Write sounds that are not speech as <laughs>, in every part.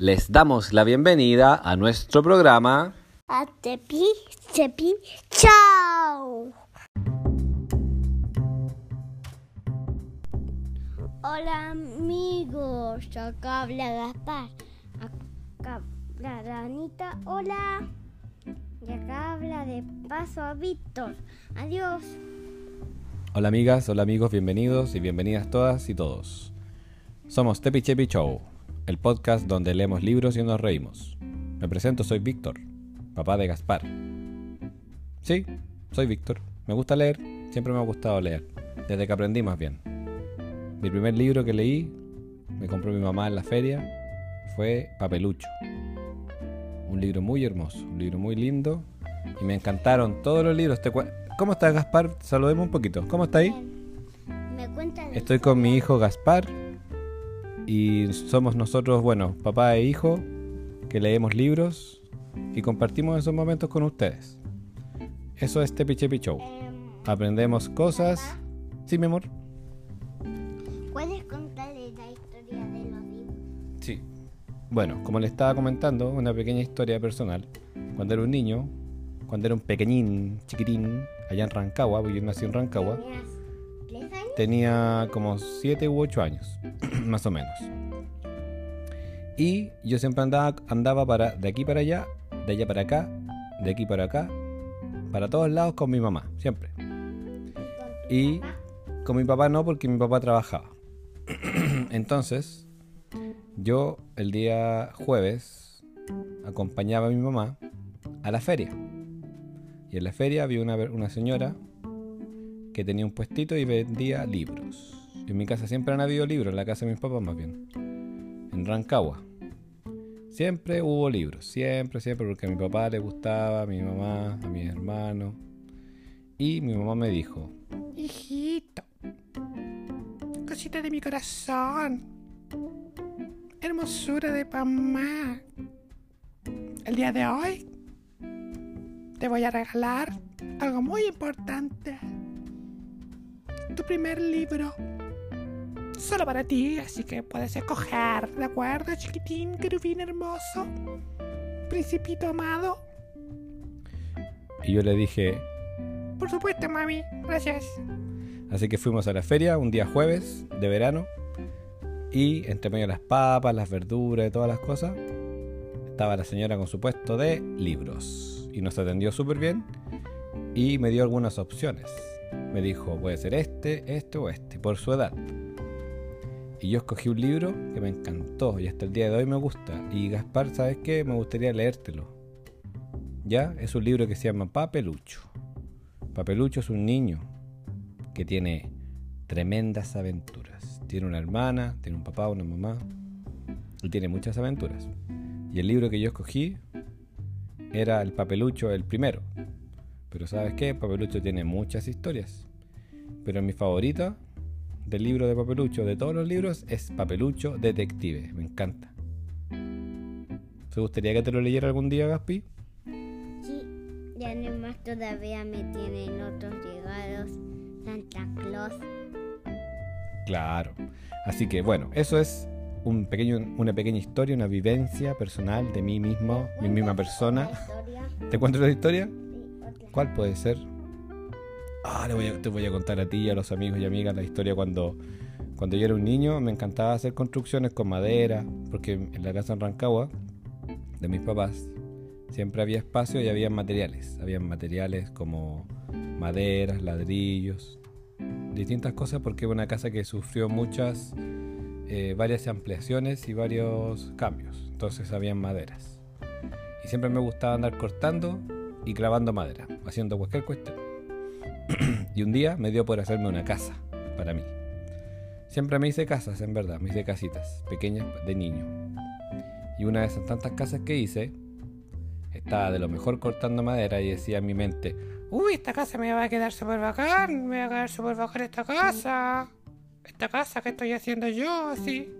Les damos la bienvenida a nuestro programa. A Tepi, Tepi, chao. Hola amigos, acá habla Gaspar. Acá habla Anita, hola. Y acá habla de paso a Víctor. Adiós. Hola amigas, hola amigos, bienvenidos y bienvenidas todas y todos. Somos Tepi Chepi Show, el podcast donde leemos libros y nos reímos. Me presento, soy Víctor, papá de Gaspar. Sí, soy Víctor. Me gusta leer, siempre me ha gustado leer, desde que aprendí más bien. Mi primer libro que leí, me compró mi mamá en la feria, fue Papelucho. Un libro muy hermoso, un libro muy lindo y me encantaron todos los libros. ¿Cómo estás Gaspar? Saludemos un poquito. ¿Cómo está ahí? Me cuentan. Estoy con mi hijo Gaspar y somos nosotros, bueno, papá e hijo, que leemos libros y compartimos esos momentos con ustedes. Eso es Tepi Chepi Show. Em, Aprendemos cosas. Sí, mi amor. ¿Puedes contarle la historia de los libros? Sí. Bueno, como le estaba comentando, una pequeña historia personal. Cuando era un niño, cuando era un pequeñín, chiquitín, allá en Rancagua, porque yo nací en Rancagua. Tenía como 7 u 8 años, <clears throat> más o menos. Y yo siempre andaba, andaba para, de aquí para allá, de allá para acá, de aquí para acá, para todos lados con mi mamá, siempre. ¿Con tu Y con mi papá no, porque mi papá trabajaba. <clears throat> Entonces, yo el día jueves acompañaba a mi mamá a la feria. Y en la feria había una, una señora que tenía un puestito y vendía libros. En mi casa siempre han habido libros, en la casa de mis papás más bien. En Rancagua. Siempre hubo libros, siempre, siempre, porque a mi papá le gustaba, a mi mamá, a mis hermanos. Y mi mamá me dijo, Hijito, cosita de mi corazón, hermosura de mamá. El día de hoy te voy a regalar algo muy importante. Tu primer libro. Solo para ti, así que puedes escoger, ¿de acuerdo, chiquitín, querubín hermoso? Principito amado. y yo le dije, Por supuesto, mami. Gracias. Así que fuimos a la feria un día jueves de verano y entre medio de las papas, las verduras y todas las cosas, estaba la señora con su puesto de libros y nos atendió súper bien y me dio algunas opciones. Me dijo, puede ser este, este o este, por su edad. Y yo escogí un libro que me encantó y hasta el día de hoy me gusta. Y Gaspar, ¿sabes qué? Me gustaría leértelo. Ya, es un libro que se llama Papelucho. Papelucho es un niño que tiene tremendas aventuras. Tiene una hermana, tiene un papá, una mamá y tiene muchas aventuras. Y el libro que yo escogí era el Papelucho, el primero. Pero ¿sabes qué? Papelucho tiene muchas historias. Pero mi favorita del libro de Papelucho, de todos los libros, es Papelucho Detective. Me encanta. ¿Te gustaría que te lo leyera algún día, Gaspi? Sí, y además todavía me tienen otros regalos. Santa Claus. Claro. Así que bueno, eso es un pequeño, una pequeña historia, una vivencia personal de mí mismo, mi misma persona. ¿Te cuento la historia? ¿Cuál puede ser? Ah, le voy a- te voy a contar a ti y a los amigos y amigas la historia cuando, cuando yo era un niño. Me encantaba hacer construcciones con madera, porque en la casa en Rancagua de mis papás siempre había espacio y había materiales. Habían materiales como maderas, ladrillos, distintas cosas porque es una casa que sufrió muchas, eh, varias ampliaciones y varios cambios. Entonces habían maderas. Y siempre me gustaba andar cortando y clavando madera, haciendo cualquier cuestión. <clears throat> y un día me dio por hacerme una casa para mí. Siempre me hice casas, en verdad, me hice casitas pequeñas de niño. Y una de esas tantas casas que hice, estaba de lo mejor cortando madera y decía en mi mente, Uy, esta casa me va a quedar súper bacán. Me va a quedar súper bacán esta casa. Esta casa que estoy haciendo yo, así.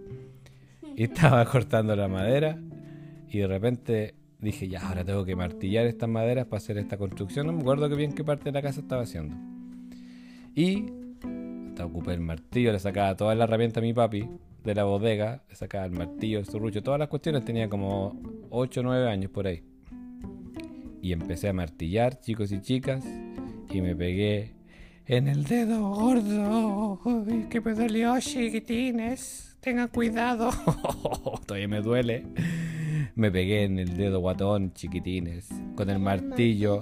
y estaba <laughs> cortando la madera y de repente dije, ya, ahora tengo que martillar estas maderas para hacer esta construcción. No me acuerdo qué bien qué parte de la casa estaba haciendo. Y hasta ocupé el martillo, le sacaba toda la herramienta a mi papi de la bodega, le sacaba el martillo, el serrucho, todas las cuestiones. Tenía como 8 o 9 años por ahí. Y empecé a martillar, chicos y chicas, y me pegué en el dedo gordo. Uy, que me dolió, chiquitines. Tengan cuidado. <laughs> Todavía me duele. Me pegué en el dedo guatón, chiquitines, con el martillo.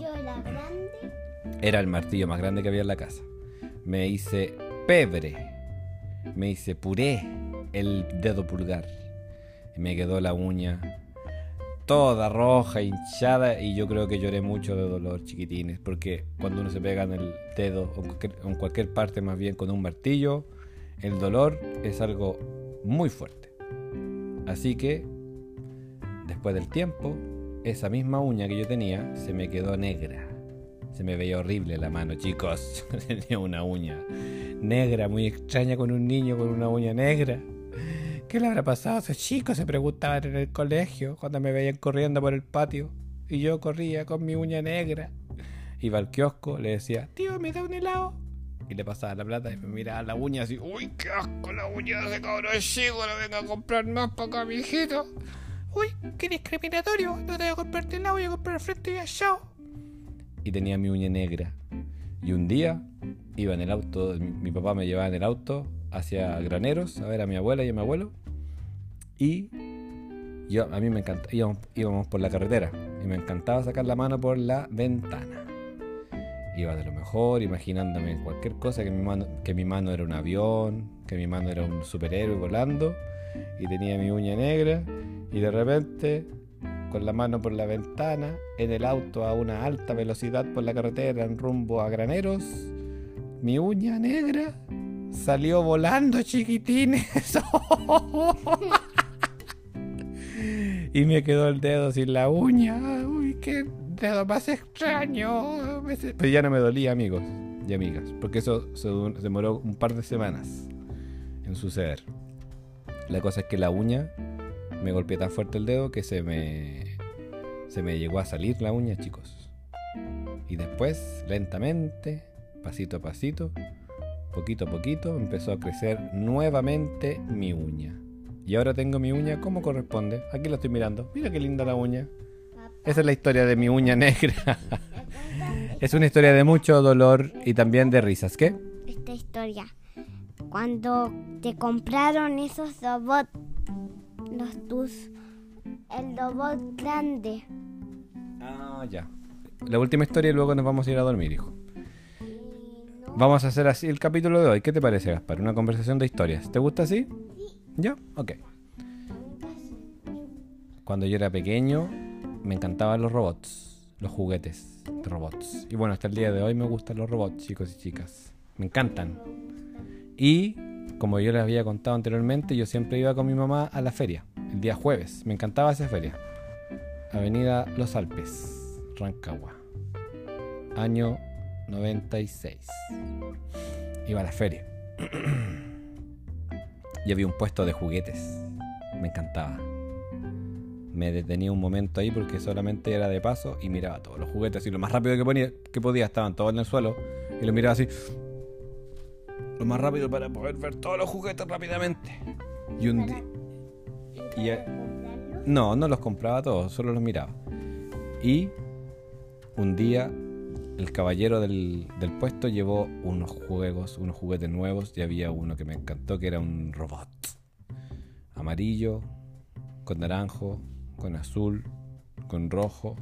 era el martillo más grande que había en la casa. Me hice pebre. Me hice puré el dedo pulgar. Y me quedó la uña toda roja, hinchada. Y yo creo que lloré mucho de dolor, chiquitines. Porque cuando uno se pega en el dedo, o en cualquier, en cualquier parte más bien con un martillo, el dolor es algo muy fuerte. Así que, después del tiempo, esa misma uña que yo tenía se me quedó negra. Se me veía horrible la mano, chicos. <laughs> Tenía una uña negra, muy extraña con un niño con una uña negra. ¿Qué le habrá pasado a esos chicos? Se preguntaban en el colegio cuando me veían corriendo por el patio. Y yo corría con mi uña negra. Iba al kiosco, le decía, tío, ¿me da un helado? Y le pasaba la plata y me miraba la uña así, uy, qué asco la uña de ese cabrón chico, no venga a comprar más para acá, mijito. Uy, qué discriminatorio. No te voy a comprarte el helado, voy a comprar frente y allá. y tenía mi uña negra. Y un día iba en el auto, mi, papá me llevaba en el auto hacia Graneros a ver a mi abuela y a mi abuelo. Y yo, a mí me encanta, íbamos, íbamos por la carretera y me encantaba sacar la mano por la ventana. Iba de lo mejor, imaginándome cualquier cosa, que mi mano, que mi mano era un avión, que mi mano era un superhéroe volando y tenía mi uña negra y de repente con la mano por la ventana, en el auto a una alta velocidad por la carretera en rumbo a graneros, mi uña negra salió volando, chiquitines. <laughs> y me quedó el dedo sin la uña. Uy, qué dedo más extraño. Pero ya no me dolía, amigos y amigas, porque eso se demoró un par de semanas en suceder. La cosa es que la uña me golpeé tan fuerte el dedo que se me se me llegó a salir la uña, chicos. Y después, lentamente, pasito a pasito, poquito a poquito, empezó a crecer nuevamente mi uña. Y ahora tengo mi uña como corresponde. Aquí la estoy mirando. Mira qué linda la uña. Esa es la historia de mi uña negra. <laughs> es una historia de mucho dolor y también de risas. ¿Qué? Esta historia. Cuando te compraron esos robots, los tus, el robot grande. Ah, ya. La última historia y luego nos vamos a ir a dormir, hijo. no- Vamos a hacer así el capítulo de hoy. ¿Qué te parece, Gaspar? Una conversación de historias. ¿Te gusta así? ¿Ya? Ok. Cuando yo era pequeño, me encantaban los robots, los juguetes de robots. Y bueno, hasta el día de hoy me gustan los robots, chicos y chicas. Me encantan. Y como yo les había contado anteriormente, yo siempre iba con mi mamá a la feria, el día jueves. Me encantaba esa feria. Avenida Los Alpes, Rancagua. Año 96. Iba a la feria. <clears throat> y había un puesto de juguetes. Me encantaba. Me detenía un momento ahí porque solamente era de paso y miraba todos los juguetes y lo más rápido que, ponía, que podía estaban todos en el suelo y lo miraba así. Lo más rápido para poder ver todos los juguetes rápidamente. Y un día... no, no los compraba todos, solo los miraba. Y un día el caballero del, del puesto llevó unos juegos, unos juguetes nuevos y había uno que me encantó que era un robot. Amarillo, con naranjo, con azul, con rojo.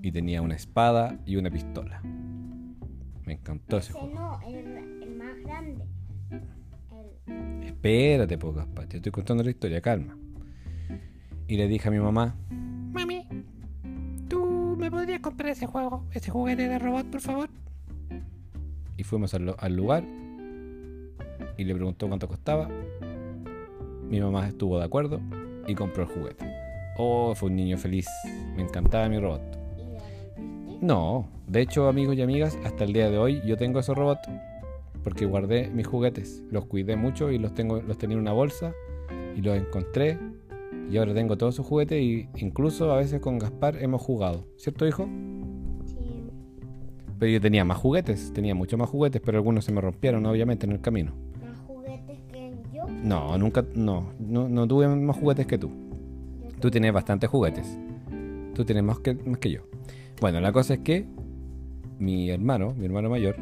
Y tenía una espada y una pistola. Me encantó ese Ese juego. no, el, el más grande. El, Espérate, po, Gaspar, te estoy contando la historia, calma. Y le dije a mi mamá, Mami, ¿tú me podrías comprar ese juego, ese juguete de robot, por favor? y fuimos al lugar y le preguntó cuánto costaba. Mi mamá estuvo de acuerdo y compró el juguete. Oh, fue un niño feliz. Me encantaba mi robot. No, de hecho, amigos y amigas, hasta el día de hoy yo tengo ese robot porque guardé mis juguetes, los cuidé mucho y los tengo, los tenía en una bolsa y los encontré y ahora tengo todos sus juguetes y incluso a veces con Gaspar hemos jugado, ¿cierto, hijo? Sí. Pero yo tenía más juguetes, tenía muchos más juguetes, pero algunos se me rompieron obviamente en el camino. Más juguetes que No, nunca, no, no, no tuve más juguetes que tú. Tú tienes bastantes juguetes. Tú tienes más que, más que yo. Bueno, la cosa es que mi hermano, mi hermano mayor,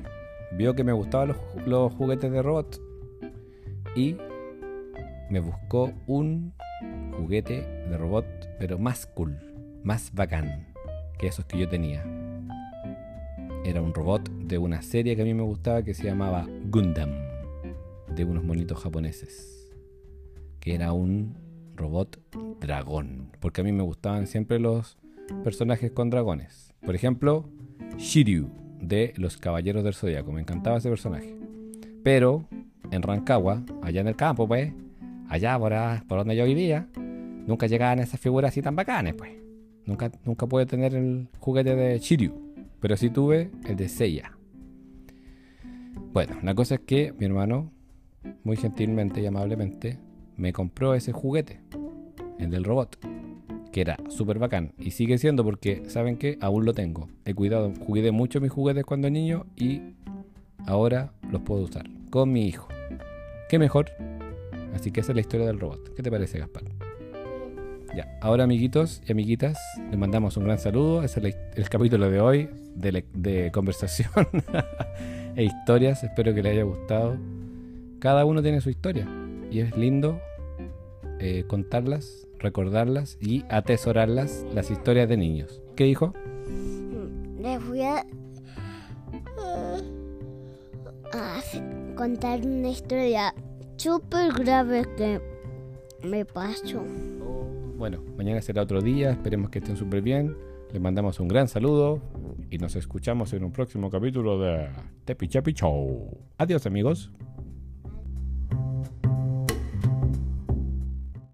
vio que me gustaban los, ju- los juguetes de robot y me buscó un juguete de robot, pero más cool, más bacán que esos que yo tenía. Era un robot de una serie que a mí me gustaba que se llamaba Gundam, de unos monitos japoneses, que era un robot dragón, porque a mí me gustaban siempre los personajes con dragones. Por ejemplo, Shiryu de Los Caballeros del Zodiaco, me encantaba ese personaje. Pero en Rancagua, allá en el campo, pues, allá por, por donde yo vivía, nunca llegaban esas figuras así tan bacanes, pues. Nunca, nunca pude tener el juguete de Shiryu, pero sí tuve el de Seiya. Bueno, la cosa es que mi hermano, muy gentilmente y amablemente, me compró ese juguete, el del robot, que era súper bacán. Y sigue siendo porque, ¿saben qué? Aún lo tengo. He cuidado, cuidé mucho mis juguetes cuando niño y ahora los puedo usar con mi hijo. ¿Qué mejor? Así que esa es la historia del robot. ¿Qué te parece, Gaspar? Ya, ahora amiguitos y amiguitas, les mandamos un gran saludo. Ese es el capítulo de hoy de conversación <laughs> e historias. Espero que les haya gustado. Cada uno tiene su historia y es lindo eh, contarlas, recordarlas y atesorarlas, las historias de niños. ¿Qué dijo? Les voy a, contar una historia súper grave que me pasó. Bueno, mañana será otro día, esperemos que estén súper bien. Les mandamos un gran saludo y nos escuchamos en un próximo capítulo de Tepi Chapi Show. Adiós amigos.